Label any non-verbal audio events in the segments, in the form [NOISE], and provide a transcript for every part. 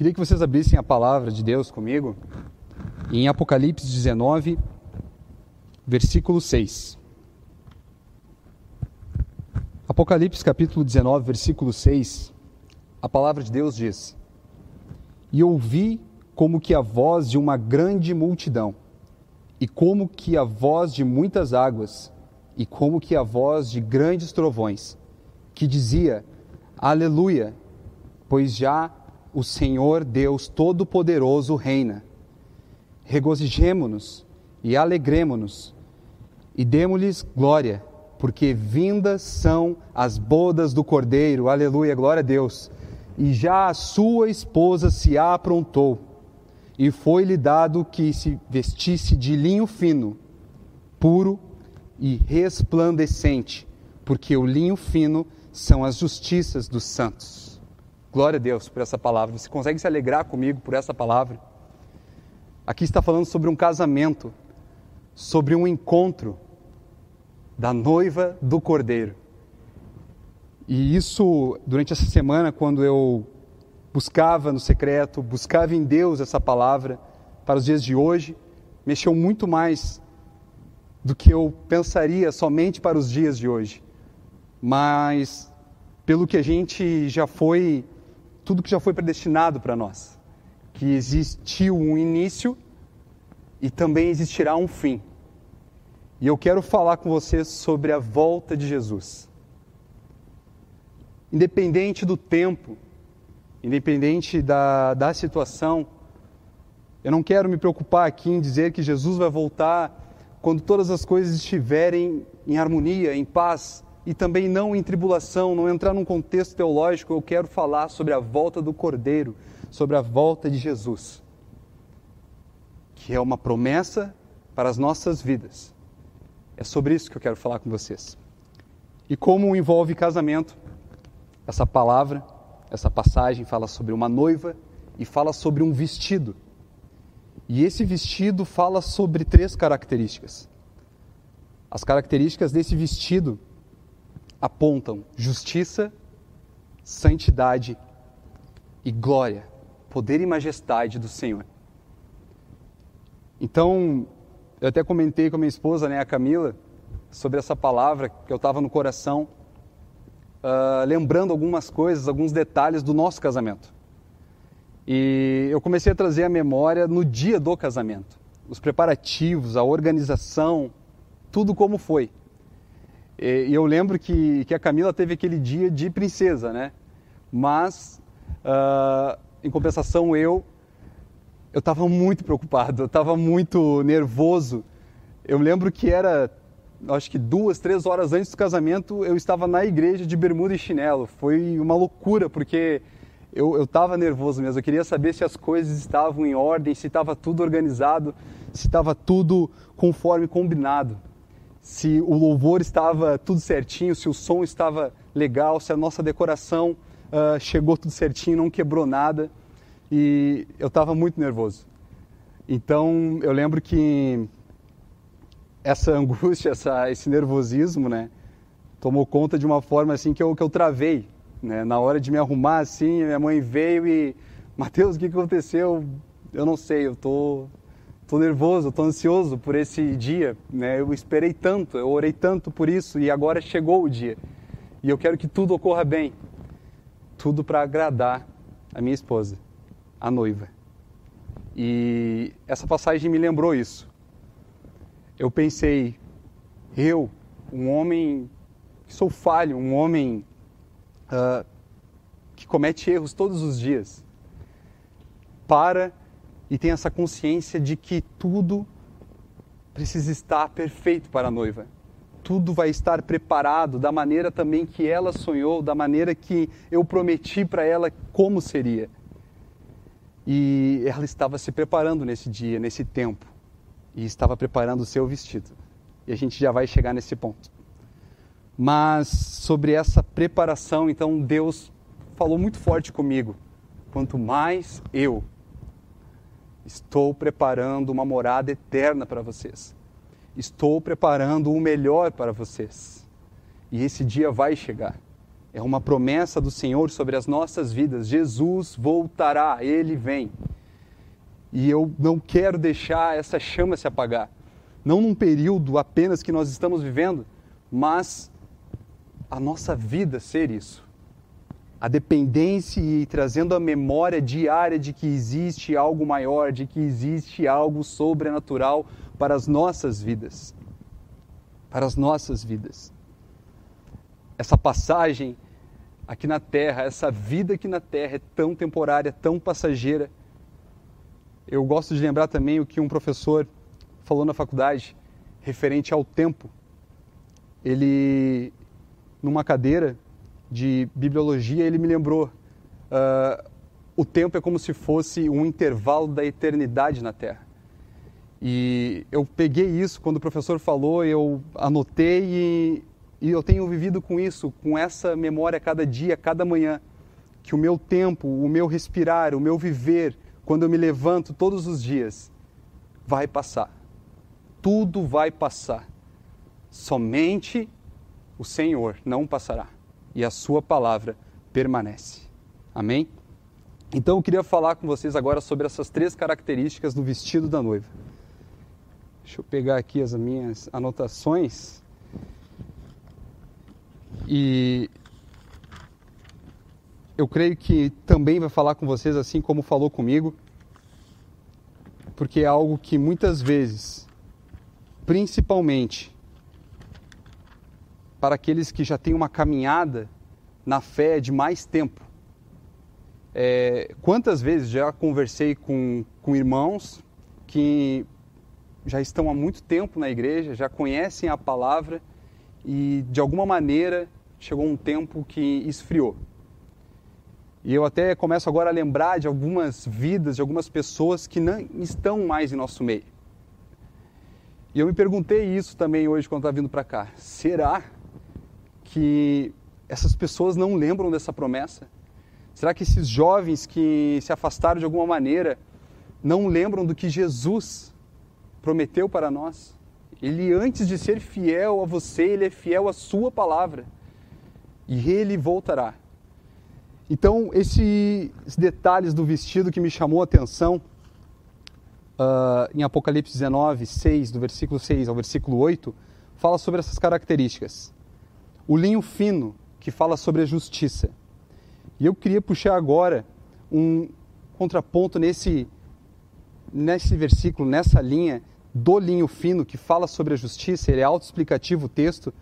Queria que vocês abrissem a palavra de Deus comigo em Apocalipse 19, versículo 6. Apocalipse capítulo 19, versículo 6, a palavra de Deus diz: E ouvi como que a voz de uma grande multidão, e como que a voz de muitas águas, e como que a voz de grandes trovões, que dizia: Aleluia, pois já o Senhor Deus Todo-Poderoso reina. Regozijemo-nos e alegremo-nos e demo-lhes glória porque vindas são as bodas do Cordeiro, aleluia, glória a Deus. E já a sua esposa se aprontou, e foi-lhe dado que se vestisse de linho fino, puro e resplandecente, porque o linho fino são as justiças dos santos. Glória a Deus por essa palavra. Você consegue se alegrar comigo por essa palavra? Aqui está falando sobre um casamento, sobre um encontro da noiva do cordeiro. E isso, durante essa semana, quando eu buscava no secreto, buscava em Deus essa palavra para os dias de hoje, mexeu muito mais do que eu pensaria somente para os dias de hoje. Mas pelo que a gente já foi, tudo que já foi predestinado para nós, que existiu um início e também existirá um fim. E eu quero falar com você sobre a volta de Jesus. Independente do tempo, independente da, da situação, eu não quero me preocupar aqui em dizer que Jesus vai voltar quando todas as coisas estiverem em harmonia, em paz e também não em tribulação, não entrar num contexto teológico. Eu quero falar sobre a volta do Cordeiro, sobre a volta de Jesus, que é uma promessa para as nossas vidas é sobre isso que eu quero falar com vocês. E como envolve casamento, essa palavra, essa passagem fala sobre uma noiva e fala sobre um vestido. E esse vestido fala sobre três características. As características desse vestido apontam justiça, santidade e glória, poder e majestade do Senhor. Então, eu até comentei com a minha esposa, né, a Camila, sobre essa palavra que eu estava no coração, uh, lembrando algumas coisas, alguns detalhes do nosso casamento. E eu comecei a trazer a memória no dia do casamento, os preparativos, a organização, tudo como foi. E, eu lembro que, que a Camila teve aquele dia de princesa, né? Mas, uh, em compensação, eu eu estava muito preocupado, eu estava muito nervoso. Eu lembro que era, acho que duas, três horas antes do casamento, eu estava na igreja de bermuda e chinelo. Foi uma loucura, porque eu estava nervoso mesmo. Eu queria saber se as coisas estavam em ordem, se estava tudo organizado, se estava tudo conforme combinado. Se o louvor estava tudo certinho, se o som estava legal, se a nossa decoração uh, chegou tudo certinho, não quebrou nada e eu estava muito nervoso. Então eu lembro que essa [LAUGHS] angústia, essa, esse nervosismo, né, tomou conta de uma forma assim que eu, que eu travei. Né? Na hora de me arrumar assim, minha mãe veio e Mateus, o que aconteceu? Eu não sei, eu tô, tô nervoso, tô ansioso por esse dia. Né? Eu esperei tanto, eu orei tanto por isso e agora chegou o dia. E eu quero que tudo ocorra bem, tudo para agradar a minha esposa a noiva. E essa passagem me lembrou isso. Eu pensei, eu, um homem que sou falho, um homem uh, que comete erros todos os dias, para e tem essa consciência de que tudo precisa estar perfeito para a noiva. Tudo vai estar preparado da maneira também que ela sonhou, da maneira que eu prometi para ela como seria. E ela estava se preparando nesse dia, nesse tempo, e estava preparando o seu vestido. E a gente já vai chegar nesse ponto. Mas sobre essa preparação, então Deus falou muito forte comigo. Quanto mais eu estou preparando uma morada eterna para vocês, estou preparando o melhor para vocês. E esse dia vai chegar. É uma promessa do Senhor sobre as nossas vidas. Jesus voltará, ele vem. E eu não quero deixar essa chama se apagar. Não num período apenas que nós estamos vivendo, mas a nossa vida ser isso. A dependência e trazendo a memória diária de que existe algo maior, de que existe algo sobrenatural para as nossas vidas. Para as nossas vidas. Essa passagem aqui na terra, essa vida aqui na terra é tão temporária, tão passageira. Eu gosto de lembrar também o que um professor falou na faculdade referente ao tempo. Ele numa cadeira de bibliologia, ele me lembrou: uh, o tempo é como se fosse um intervalo da eternidade na Terra. E eu peguei isso quando o professor falou, eu anotei e, e eu tenho vivido com isso, com essa memória cada dia, cada manhã, que o meu tempo, o meu respirar, o meu viver, quando eu me levanto todos os dias, vai passar. Tudo vai passar. Somente o Senhor não passará e a sua palavra permanece. Amém? Então eu queria falar com vocês agora sobre essas três características do vestido da noiva. Deixa eu pegar aqui as minhas anotações. E eu creio que também vai falar com vocês assim como falou comigo, porque é algo que muitas vezes, principalmente para aqueles que já têm uma caminhada na fé de mais tempo. É, quantas vezes já conversei com, com irmãos que já estão há muito tempo na igreja, já conhecem a palavra e de alguma maneira chegou um tempo que esfriou. E eu até começo agora a lembrar de algumas vidas, de algumas pessoas que não estão mais em nosso meio. E eu me perguntei isso também hoje quando estava vindo para cá. Será que essas pessoas não lembram dessa promessa? Será que esses jovens que se afastaram de alguma maneira não lembram do que Jesus prometeu para nós? Ele, antes de ser fiel a você, ele é fiel à sua palavra. E ele voltará. Então, esses detalhes do vestido que me chamou a atenção, uh, em Apocalipse 19, 6, do versículo 6 ao versículo 8, fala sobre essas características o linho fino, que fala sobre a justiça. E eu queria puxar agora um contraponto nesse, nesse versículo, nessa linha do linho fino, que fala sobre a justiça. Ele é autoexplicativo o texto,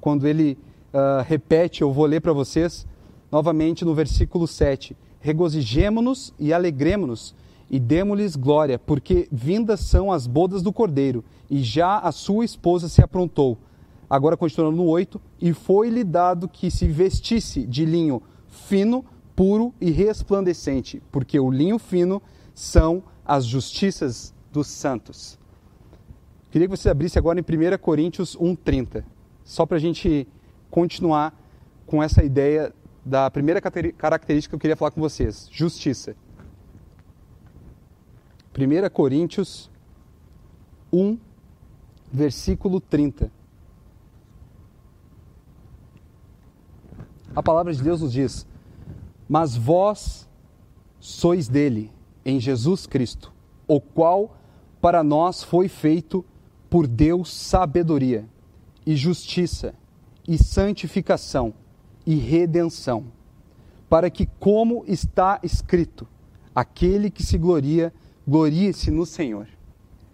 quando ele uh, repete, eu vou ler para vocês novamente no versículo 7. Regozijemo-nos e alegremo-nos e demos-lhes glória, porque vindas são as bodas do cordeiro, e já a sua esposa se aprontou. Agora, continuando no 8, e foi-lhe dado que se vestisse de linho fino, puro e resplandecente, porque o linho fino são as justiças dos santos. Queria que você abrisse agora em 1 Coríntios 1,30, só para a gente continuar com essa ideia da primeira característica que eu queria falar com vocês: justiça. 1 Coríntios 1, versículo 30. A palavra de Deus nos diz: Mas vós sois dele, em Jesus Cristo, o qual para nós foi feito por Deus sabedoria, e justiça, e santificação, e redenção, para que, como está escrito, aquele que se gloria, glorie-se no Senhor.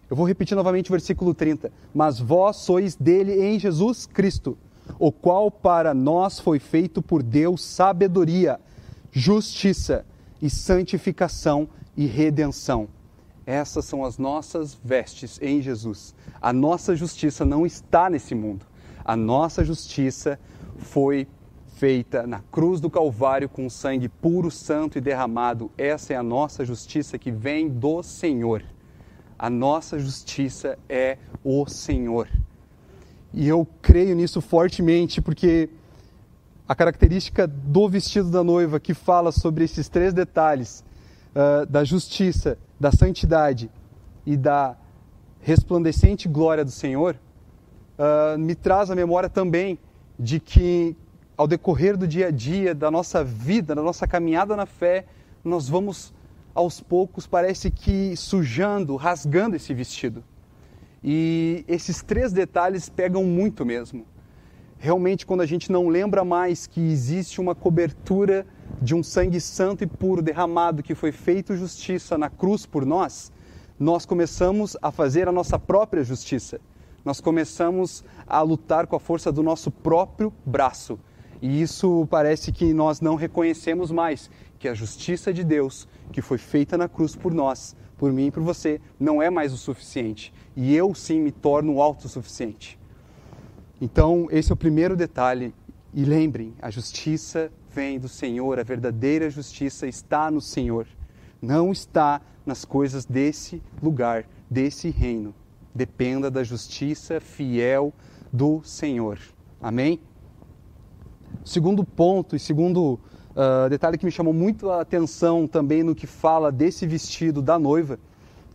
Eu vou repetir novamente o versículo 30. Mas vós sois dele em Jesus Cristo o qual para nós foi feito por Deus sabedoria, justiça e santificação e redenção. Essas são as nossas vestes em Jesus. A nossa justiça não está nesse mundo. A nossa justiça foi feita na cruz do Calvário com sangue puro, santo e derramado. Essa é a nossa justiça que vem do Senhor. A nossa justiça é o Senhor. E eu creio nisso fortemente, porque a característica do vestido da noiva que fala sobre esses três detalhes, uh, da justiça, da santidade e da resplandecente glória do Senhor, uh, me traz a memória também de que ao decorrer do dia a dia, da nossa vida, da nossa caminhada na fé, nós vamos aos poucos, parece que sujando, rasgando esse vestido. E esses três detalhes pegam muito mesmo. Realmente, quando a gente não lembra mais que existe uma cobertura de um sangue santo e puro derramado que foi feito justiça na cruz por nós, nós começamos a fazer a nossa própria justiça. Nós começamos a lutar com a força do nosso próprio braço. E isso parece que nós não reconhecemos mais que a justiça de Deus, que foi feita na cruz por nós, por mim e por você, não é mais o suficiente. E eu sim me torno autossuficiente. Então, esse é o primeiro detalhe. E lembrem, a justiça vem do Senhor, a verdadeira justiça está no Senhor, não está nas coisas desse lugar, desse reino. Dependa da justiça fiel do Senhor. Amém? Segundo ponto e segundo uh, detalhe que me chamou muito a atenção também no que fala desse vestido da noiva,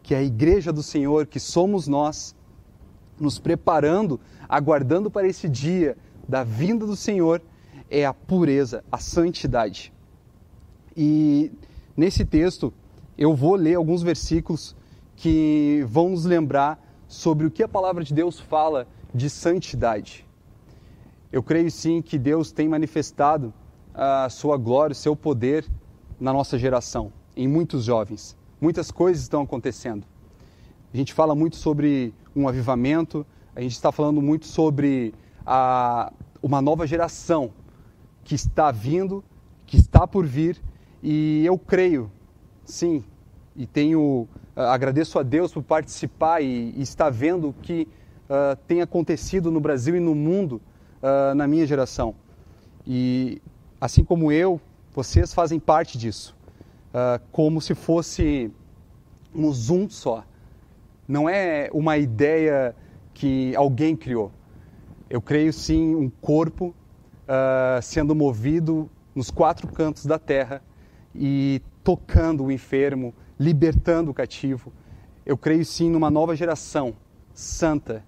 que é a igreja do Senhor, que somos nós, nos preparando, aguardando para esse dia da vinda do Senhor é a pureza, a santidade. E nesse texto eu vou ler alguns versículos que vão nos lembrar sobre o que a palavra de Deus fala de santidade. Eu creio sim que Deus tem manifestado a sua glória, o seu poder na nossa geração, em muitos jovens. Muitas coisas estão acontecendo. A gente fala muito sobre um avivamento, a gente está falando muito sobre a, uma nova geração que está vindo, que está por vir, e eu creio, sim, e tenho ah, agradeço a Deus por participar e, e estar vendo o que uh, tem acontecido no Brasil e no mundo uh, na minha geração. E assim como eu, vocês fazem parte disso, uh, como se fosse um zoom só. Não é uma ideia que alguém criou. Eu creio sim um corpo uh, sendo movido nos quatro cantos da terra e tocando o enfermo, libertando o cativo. Eu creio sim numa nova geração santa,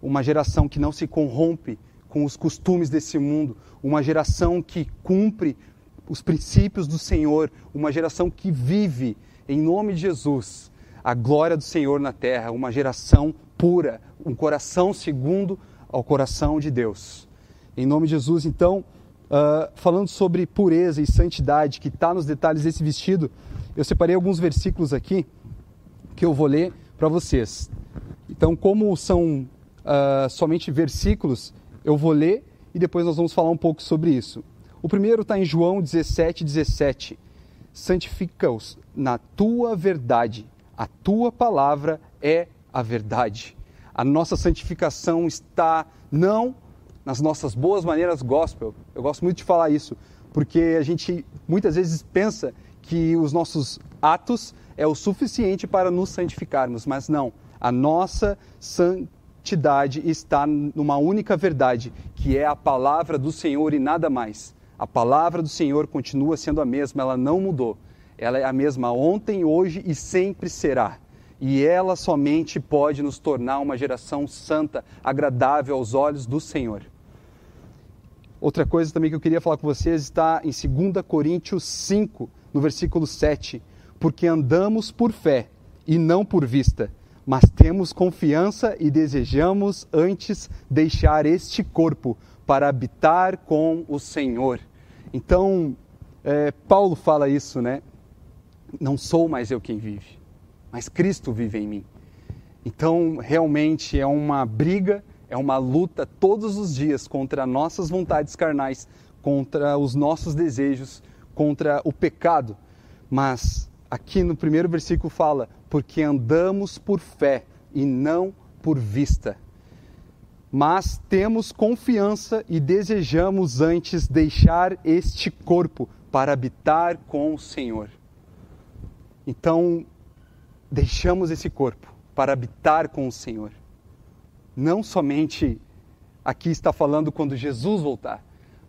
uma geração que não se corrompe com os costumes desse mundo, uma geração que cumpre os princípios do Senhor, uma geração que vive em nome de Jesus a glória do Senhor na terra, uma geração pura, um coração segundo ao coração de Deus. Em nome de Jesus, então, uh, falando sobre pureza e santidade, que está nos detalhes desse vestido, eu separei alguns versículos aqui que eu vou ler para vocês. Então, como são uh, somente versículos, eu vou ler e depois nós vamos falar um pouco sobre isso. O primeiro está em João 17, 17. Santifica-os na tua verdade, a tua palavra é a verdade. A nossa santificação está não nas nossas boas maneiras gospel. Eu gosto muito de falar isso, porque a gente muitas vezes pensa que os nossos atos é o suficiente para nos santificarmos, mas não. A nossa santidade está numa única verdade, que é a palavra do Senhor e nada mais. A palavra do Senhor continua sendo a mesma, ela não mudou. Ela é a mesma ontem, hoje e sempre será e ela somente pode nos tornar uma geração santa, agradável aos olhos do Senhor. Outra coisa também que eu queria falar com vocês está em 2 Coríntios 5, no versículo 7. Porque andamos por fé e não por vista, mas temos confiança e desejamos antes deixar este corpo para habitar com o Senhor. Então, é, Paulo fala isso, né? Não sou mais eu quem vive, mas Cristo vive em mim. Então, realmente é uma briga, é uma luta todos os dias contra nossas vontades carnais, contra os nossos desejos, contra o pecado. Mas aqui no primeiro versículo fala: porque andamos por fé e não por vista. Mas temos confiança e desejamos antes deixar este corpo para habitar com o Senhor. Então, deixamos esse corpo para habitar com o Senhor. Não somente aqui está falando quando Jesus voltar,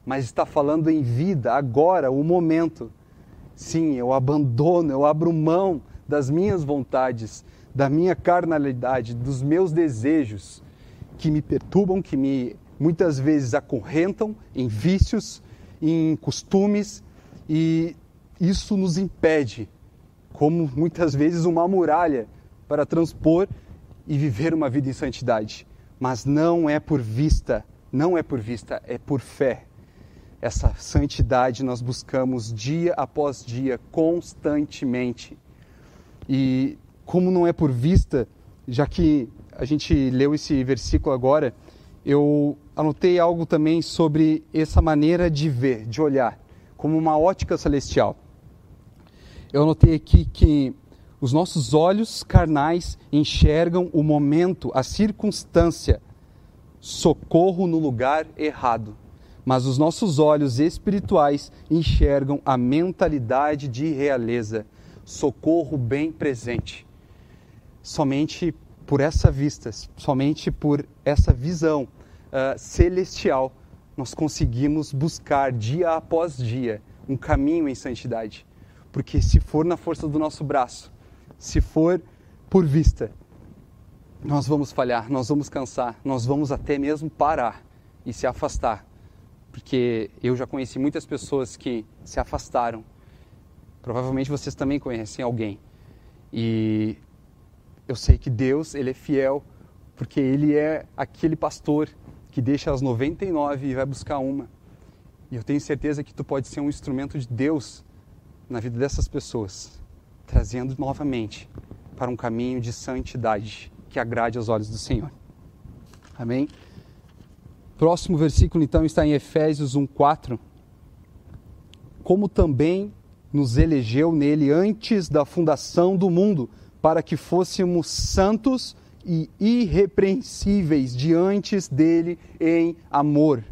mas está falando em vida, agora, o momento. Sim, eu abandono, eu abro mão das minhas vontades, da minha carnalidade, dos meus desejos que me perturbam, que me muitas vezes acorrentam em vícios, em costumes e isso nos impede, como muitas vezes uma muralha, para transpor e viver uma vida em santidade. Mas não é por vista, não é por vista, é por fé. Essa santidade nós buscamos dia após dia, constantemente. E como não é por vista, já que a gente leu esse versículo agora, eu anotei algo também sobre essa maneira de ver, de olhar, como uma ótica celestial. Eu anotei aqui que os nossos olhos carnais enxergam o momento, a circunstância, socorro no lugar errado. Mas os nossos olhos espirituais enxergam a mentalidade de realeza, socorro bem presente. Somente por essa vista, somente por essa visão uh, celestial, nós conseguimos buscar dia após dia um caminho em santidade. Porque se for na força do nosso braço, se for por vista, nós vamos falhar, nós vamos cansar, nós vamos até mesmo parar e se afastar. Porque eu já conheci muitas pessoas que se afastaram. Provavelmente vocês também conhecem alguém. E eu sei que Deus, ele é fiel, porque ele é aquele pastor que deixa as 99 e vai buscar uma. E eu tenho certeza que tu pode ser um instrumento de Deus na vida dessas pessoas, trazendo novamente para um caminho de santidade que agrade aos olhos do Senhor. Amém? Próximo versículo então está em Efésios 1:4. Como também nos elegeu nele antes da fundação do mundo, para que fôssemos santos e irrepreensíveis diante dele em amor.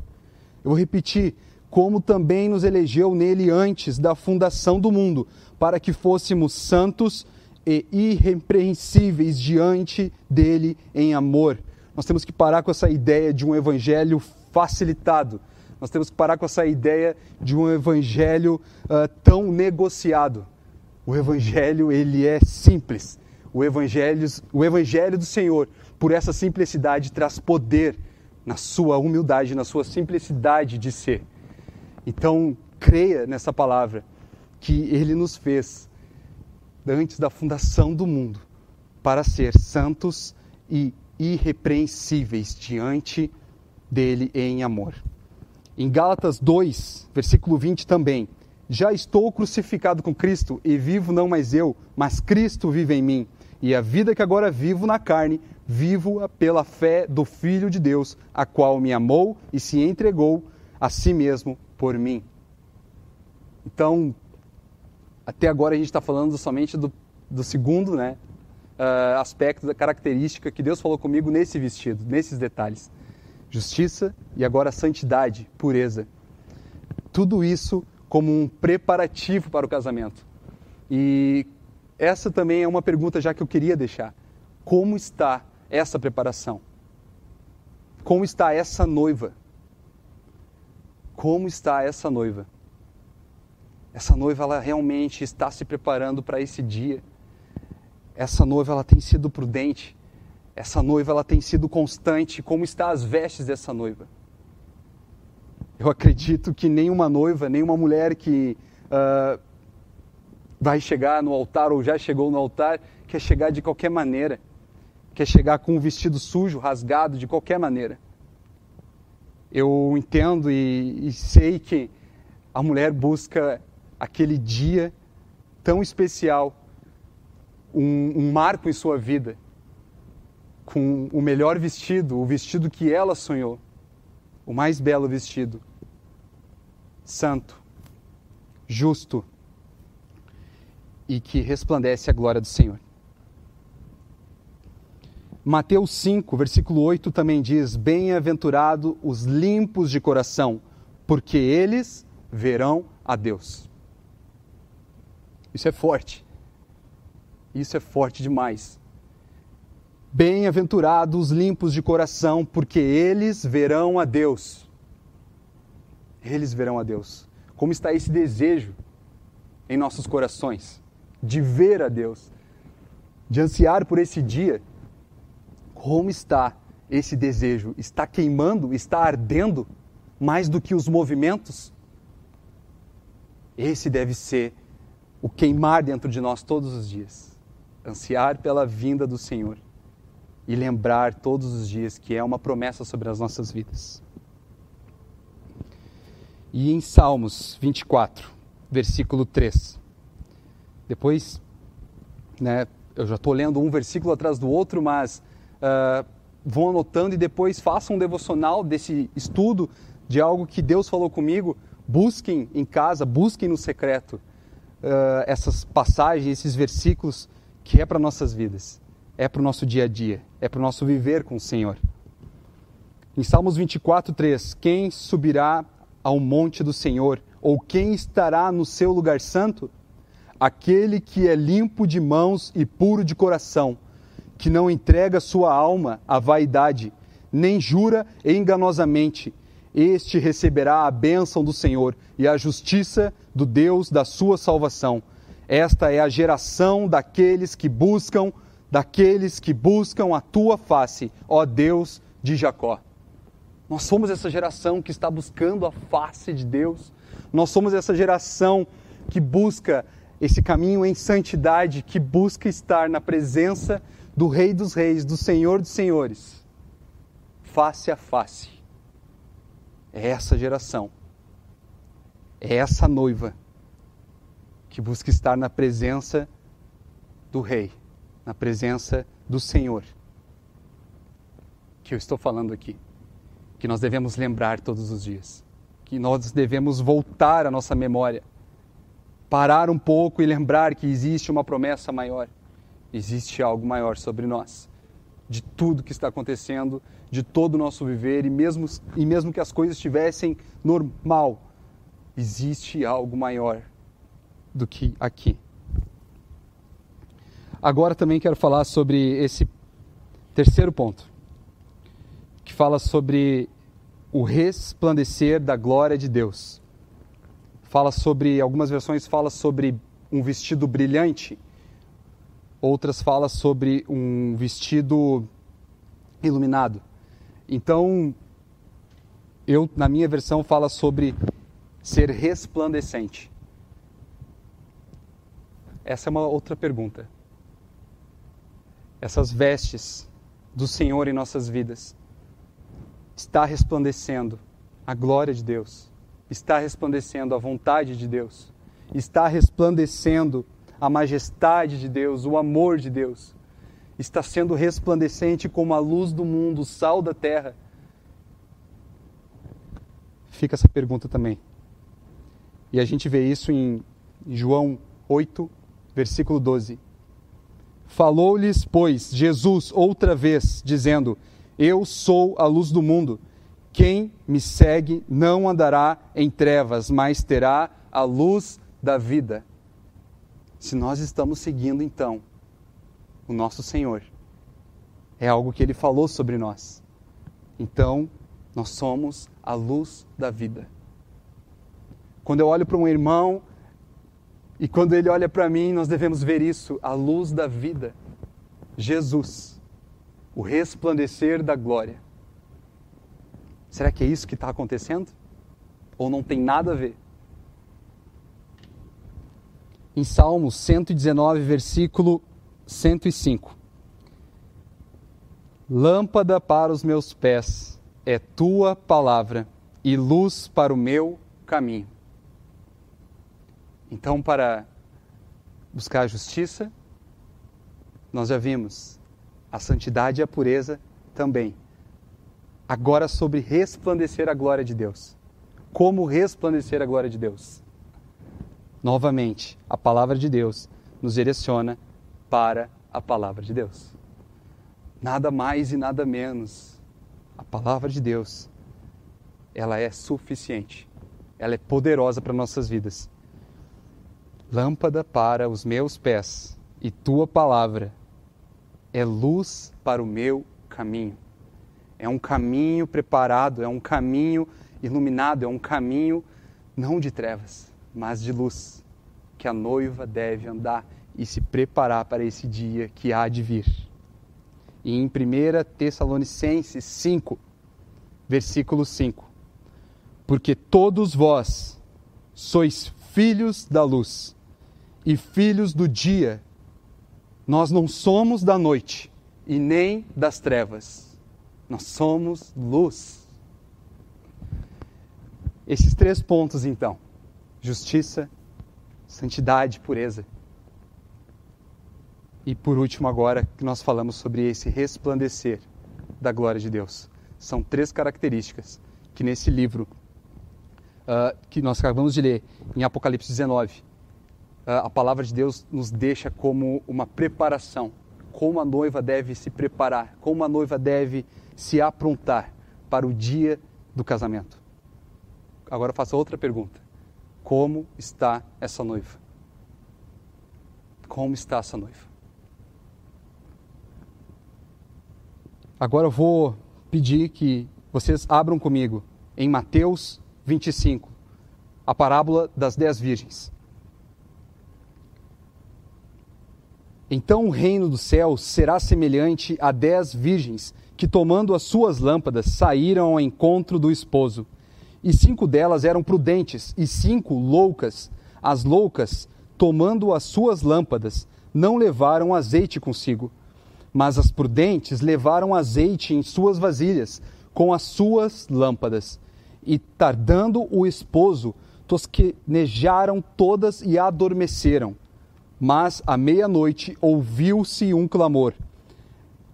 Eu vou repetir, como também nos elegeu nele antes da fundação do mundo, para que fôssemos santos e irrepreensíveis diante dele em amor. Nós temos que parar com essa ideia de um evangelho facilitado. Nós temos que parar com essa ideia de um evangelho uh, tão negociado. O evangelho ele é simples. O evangelho, o evangelho do Senhor, por essa simplicidade, traz poder na sua humildade, na sua simplicidade de ser. Então, creia nessa palavra que ele nos fez antes da fundação do mundo para ser santos e irrepreensíveis diante dele em amor. Em Gálatas 2, versículo 20 também, já estou crucificado com Cristo e vivo não mais eu, mas Cristo vive em mim. E a vida que agora vivo na carne, vivo-a pela fé do Filho de Deus, a qual me amou e se entregou a si mesmo por mim. Então, até agora a gente está falando somente do, do segundo né, uh, aspecto da característica que Deus falou comigo nesse vestido, nesses detalhes: justiça e agora santidade, pureza. Tudo isso como um preparativo para o casamento. E essa também é uma pergunta já que eu queria deixar. Como está essa preparação? Como está essa noiva? Como está essa noiva? Essa noiva ela realmente está se preparando para esse dia. Essa noiva ela tem sido prudente. Essa noiva ela tem sido constante. Como está as vestes dessa noiva? Eu acredito que nenhuma noiva, nenhuma mulher que uh, vai chegar no altar ou já chegou no altar, quer chegar de qualquer maneira, quer chegar com um vestido sujo, rasgado, de qualquer maneira. Eu entendo e, e sei que a mulher busca aquele dia tão especial, um, um marco em sua vida, com o melhor vestido, o vestido que ela sonhou, o mais belo vestido, santo, justo, e que resplandece a glória do Senhor. Mateus 5, versículo 8 também diz: Bem-aventurado os limpos de coração, porque eles verão a Deus. Isso é forte. Isso é forte demais. Bem-aventurados os limpos de coração, porque eles verão a Deus. Eles verão a Deus. Como está esse desejo em nossos corações? de ver a Deus, de ansiar por esse dia, como está esse desejo? Está queimando? Está ardendo mais do que os movimentos? Esse deve ser o queimar dentro de nós todos os dias. Ansiar pela vinda do Senhor e lembrar todos os dias que é uma promessa sobre as nossas vidas. E em Salmos 24, versículo 3. Depois, né, eu já estou lendo um versículo atrás do outro, mas uh, vão anotando e depois façam um devocional desse estudo de algo que Deus falou comigo busquem em casa, busquem no secreto uh, essas passagens, esses versículos que é para nossas vidas, é para o nosso dia a dia, é para o nosso viver com o Senhor. Em Salmos 24, 3, quem subirá ao monte do Senhor, ou quem estará no seu lugar santo? Aquele que é limpo de mãos e puro de coração, que não entrega sua alma à vaidade, nem jura enganosamente, este receberá a bênção do Senhor e a justiça do Deus da sua salvação. Esta é a geração daqueles que buscam, daqueles que buscam a tua face, ó Deus de Jacó. Nós somos essa geração que está buscando a face de Deus. Nós somos essa geração que busca esse caminho em santidade, que busca estar na presença do Rei dos Reis, do Senhor dos Senhores, face a face. É essa geração, é essa noiva que busca estar na presença do Rei, na presença do Senhor, que eu estou falando aqui, que nós devemos lembrar todos os dias, que nós devemos voltar à nossa memória, parar um pouco e lembrar que existe uma promessa maior, existe algo maior sobre nós, de tudo que está acontecendo de todo o nosso viver e mesmo, e mesmo que as coisas estivessem normal, existe algo maior do que aqui. Agora também quero falar sobre esse terceiro ponto, fala sobre o resplandecer da glória de Deus. Fala sobre, algumas versões fala sobre um vestido brilhante, outras fala sobre um vestido iluminado. Então, eu, na minha versão, fala sobre ser resplandecente. Essa é uma outra pergunta. Essas vestes do Senhor em nossas vidas está resplandecendo a glória de Deus, está resplandecendo a vontade de Deus, está resplandecendo a majestade de Deus, o amor de Deus está sendo resplandecente como a luz do mundo, o sal da terra? Fica essa pergunta também. E a gente vê isso em João 8, versículo 12. Falou-lhes, pois, Jesus outra vez, dizendo: Eu sou a luz do mundo. Quem me segue não andará em trevas, mas terá a luz da vida. Se nós estamos seguindo, então, o nosso Senhor. É algo que ele falou sobre nós. Então, nós somos a luz da vida. Quando eu olho para um irmão e quando ele olha para mim, nós devemos ver isso, a luz da vida. Jesus, o resplandecer da glória. Será que é isso que está acontecendo? Ou não tem nada a ver? Em Salmos 119, versículo 105. Lâmpada para os meus pés é tua palavra e luz para o meu caminho. Então, para buscar a justiça, nós já vimos a santidade e a pureza também. Agora, sobre resplandecer a glória de Deus. Como resplandecer a glória de Deus? Novamente, a palavra de Deus nos direciona para a palavra de Deus. Nada mais e nada menos. A palavra de Deus, ela é suficiente. Ela é poderosa para nossas vidas. Lâmpada para os meus pés e tua palavra é luz para o meu caminho. É um caminho preparado, é um caminho iluminado, é um caminho não de trevas, mas de luz, que a noiva deve andar e se preparar para esse dia que há de vir. E em 1 Tessalonicenses 5, versículo 5: Porque todos vós sois filhos da luz e filhos do dia. Nós não somos da noite e nem das trevas. Nós somos luz. Esses três pontos, então: justiça, santidade, pureza. E por último, agora que nós falamos sobre esse resplandecer da glória de Deus. São três características que nesse livro uh, que nós acabamos de ler, em Apocalipse 19, uh, ah, a palavra de Deus nos deixa como uma preparação, como a noiva deve se preparar, como a noiva deve se aprontar para o dia do casamento. Agora faço outra pergunta: como está essa noiva? Como está essa noiva? Agora eu vou pedir que vocês abram comigo em Mateus 25, a parábola das dez virgens. Então o reino dos céus será semelhante a dez virgens que, tomando as suas lâmpadas, saíram ao encontro do esposo. E cinco delas eram prudentes, e cinco loucas. As loucas, tomando as suas lâmpadas, não levaram azeite consigo. Mas as prudentes levaram azeite em suas vasilhas, com as suas lâmpadas e tardando o esposo, tosquenejaram todas e adormeceram. Mas à meia-noite ouviu-se um clamor.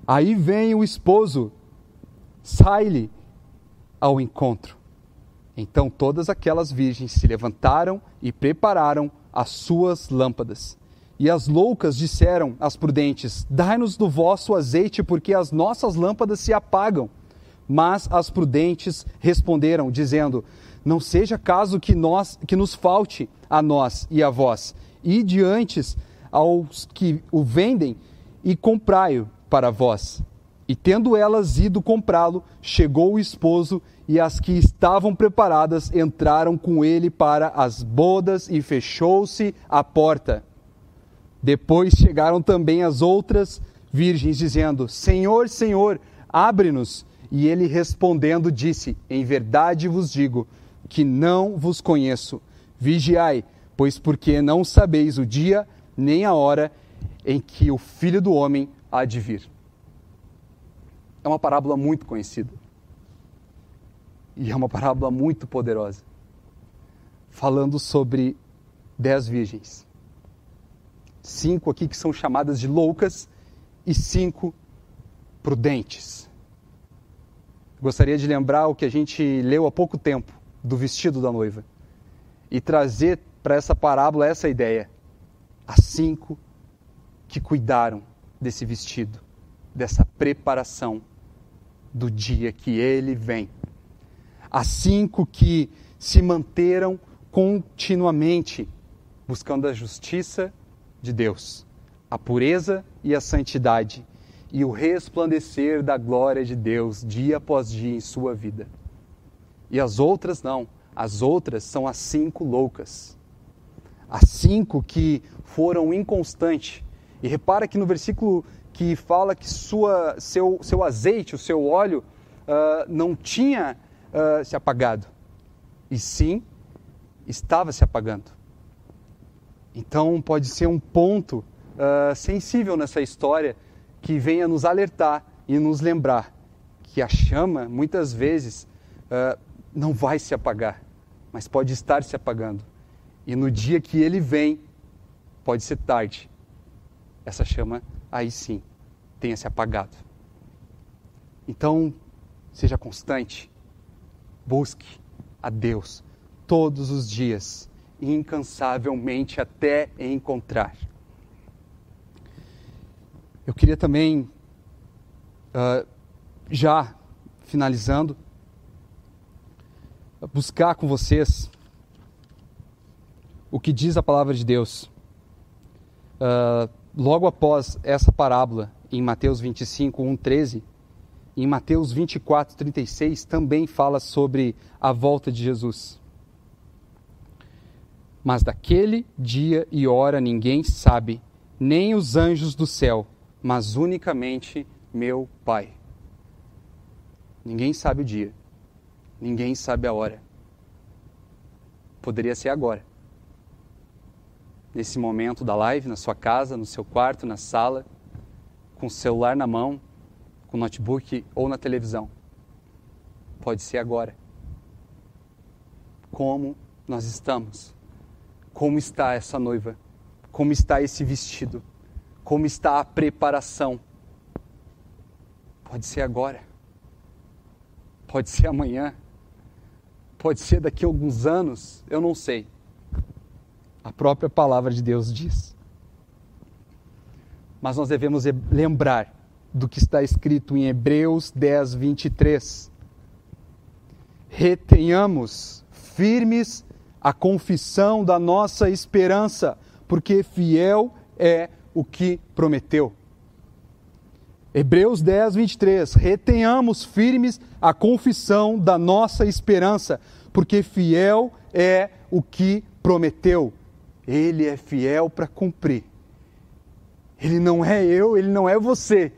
Aí vem o esposo, sai-lhe ao encontro. Então todas aquelas virgens se levantaram e prepararam as suas lâmpadas. E as loucas disseram às prudentes: Dai-nos do vosso azeite, porque as nossas lâmpadas se apagam. Mas as prudentes responderam, dizendo: Não seja caso que nós que nos falte a nós e a vós, e diante aos que o vendem e comprai-o para vós. E tendo elas ido comprá-lo, chegou o esposo, e as que estavam preparadas entraram com ele para as bodas, e fechou-se a porta. Depois chegaram também as outras virgens, dizendo: Senhor, Senhor, abre-nos. E ele respondendo disse: Em verdade vos digo que não vos conheço. Vigiai, pois porque não sabeis o dia nem a hora em que o Filho do Homem há de vir. É uma parábola muito conhecida. E é uma parábola muito poderosa. Falando sobre dez virgens. Cinco aqui que são chamadas de loucas e cinco prudentes gostaria de lembrar o que a gente leu há pouco tempo do vestido da noiva e trazer para essa parábola essa ideia. As cinco que cuidaram desse vestido, dessa preparação do dia que ele vem. As cinco que se manteram continuamente buscando a justiça de Deus, a pureza e a santidade e o resplandecer da glória de Deus dia após dia em sua vida. E as outras não, as outras são as cinco loucas. As cinco que foram inconstantes. E repara que no versículo que fala que sua, seu, seu azeite, o seu óleo, uh, não tinha uh, se apagado. E sim, estava se apagando. Então pode ser um ponto uh, sensível nessa história que venha nos alertar e nos lembrar que a chama, muitas vezes, não vai se apagar, mas pode estar se apagando. E no dia que ele vem, pode ser tarde. Essa chama, aí sim, tenha se apagado. Então, seja constante, busque a Deus todos os dias, incansavelmente até encontrar. Eu queria também, uh, já finalizando, buscar com vocês o que diz a palavra de Deus. Uh, logo após essa parábola, em Mateus 25, 1, 13, em Mateus 24, 36, também fala sobre a volta de Jesus. Mas daquele dia e hora ninguém sabe, nem os anjos do céu mas unicamente meu Pai. Ninguém sabe o dia, ninguém sabe a hora. Poderia ser agora, nesse momento da live, na sua casa, no seu quarto, na sala, com o celular na mão, com o notebook ou na televisão. Pode ser agora. Como nós estamos? Como está essa noiva? Como está esse vestido? Como está a preparação? Pode ser agora. Pode ser amanhã. Pode ser daqui a alguns anos. Eu não sei. A própria palavra de Deus diz. Mas nós devemos lembrar do que está escrito em Hebreus 10, 23. Retenhamos firmes a confissão da nossa esperança, porque fiel é o que prometeu. Hebreus 10, 23. Retenhamos firmes a confissão da nossa esperança, porque fiel é o que prometeu. Ele é fiel para cumprir. Ele não é eu, ele não é você,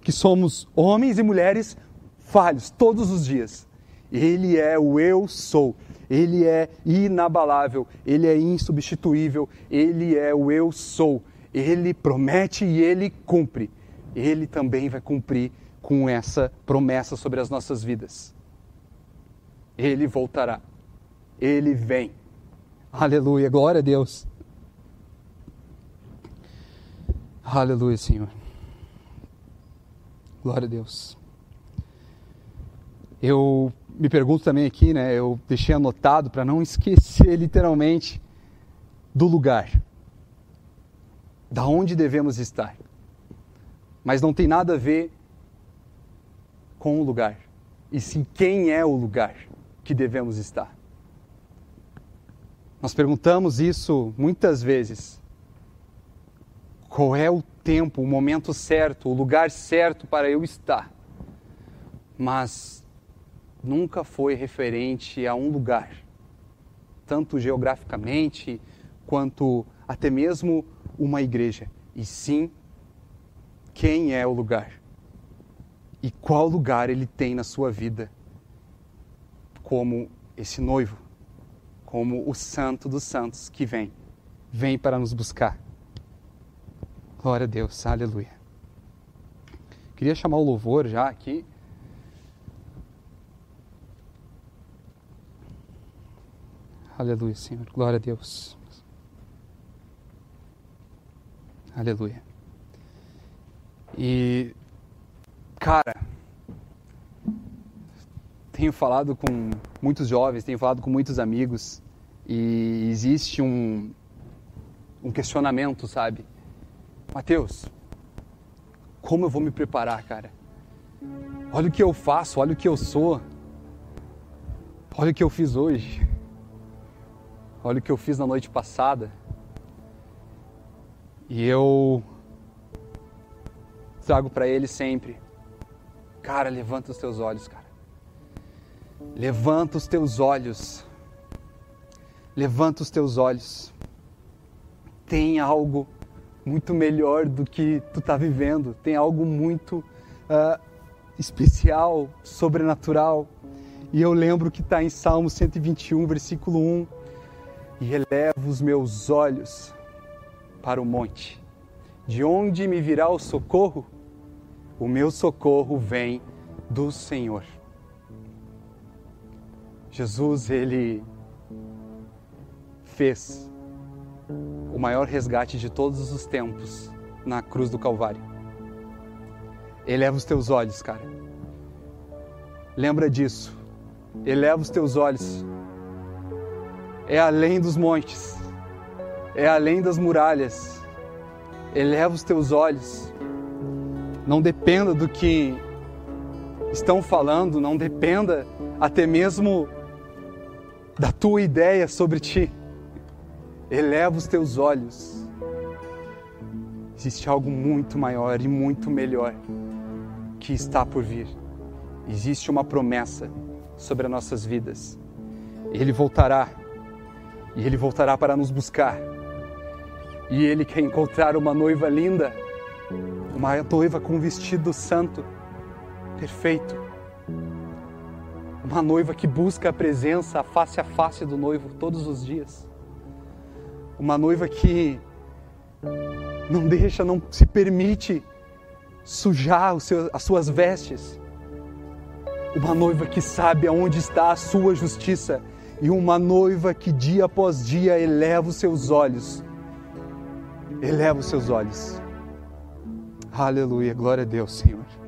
que somos homens e mulheres falhos todos os dias. Ele é o eu sou. Ele é inabalável, ele é insubstituível, ele é o eu sou. Ele promete e ele cumpre. Ele também vai cumprir com essa promessa sobre as nossas vidas. Ele voltará. Ele vem. Aleluia, glória a Deus. Aleluia, Senhor. Glória a Deus. Eu me pergunto também aqui, né? Eu deixei anotado para não esquecer literalmente do lugar. Da onde devemos estar. Mas não tem nada a ver com o lugar, e sim quem é o lugar que devemos estar. Nós perguntamos isso muitas vezes qual é o tempo, o momento certo, o lugar certo para eu estar. Mas nunca foi referente a um lugar, tanto geograficamente quanto até mesmo uma igreja, e sim quem é o lugar e qual lugar ele tem na sua vida como esse noivo, como o santo dos santos que vem, vem para nos buscar. Glória a Deus, aleluia. Queria chamar o louvor já aqui. Aleluia, Senhor. Glória a Deus. Aleluia. E, cara, tenho falado com muitos jovens, tenho falado com muitos amigos, e existe um, um questionamento, sabe? Mateus, como eu vou me preparar, cara? Olha o que eu faço, olha o que eu sou. Olha o que eu fiz hoje. Olha o que eu fiz na noite passada. E eu trago para ele sempre: Cara, levanta os teus olhos, cara. Levanta os teus olhos. Levanta os teus olhos. Tem algo muito melhor do que tu está vivendo. Tem algo muito uh, especial, sobrenatural. E eu lembro que está em Salmo 121, versículo 1. E elevo os meus olhos para o monte. De onde me virá o socorro? O meu socorro vem do Senhor. Jesus, ele fez o maior resgate de todos os tempos na cruz do Calvário. Eleva os teus olhos, cara. Lembra disso. Eleva os teus olhos. É além dos montes. É além das muralhas. Eleva os teus olhos. Não dependa do que estão falando, não dependa até mesmo da tua ideia sobre ti eleva os teus olhos. Existe algo muito maior e muito melhor que está por vir. Existe uma promessa sobre as nossas vidas. Ele voltará. E ele voltará para nos buscar. E ele quer encontrar uma noiva linda, uma noiva com vestido santo, perfeito. Uma noiva que busca a presença, a face a face do noivo todos os dias uma noiva que não deixa, não se permite sujar seu, as suas vestes. Uma noiva que sabe aonde está a sua justiça e uma noiva que dia após dia eleva os seus olhos. Eleva os seus olhos. Aleluia, glória a Deus, Senhor.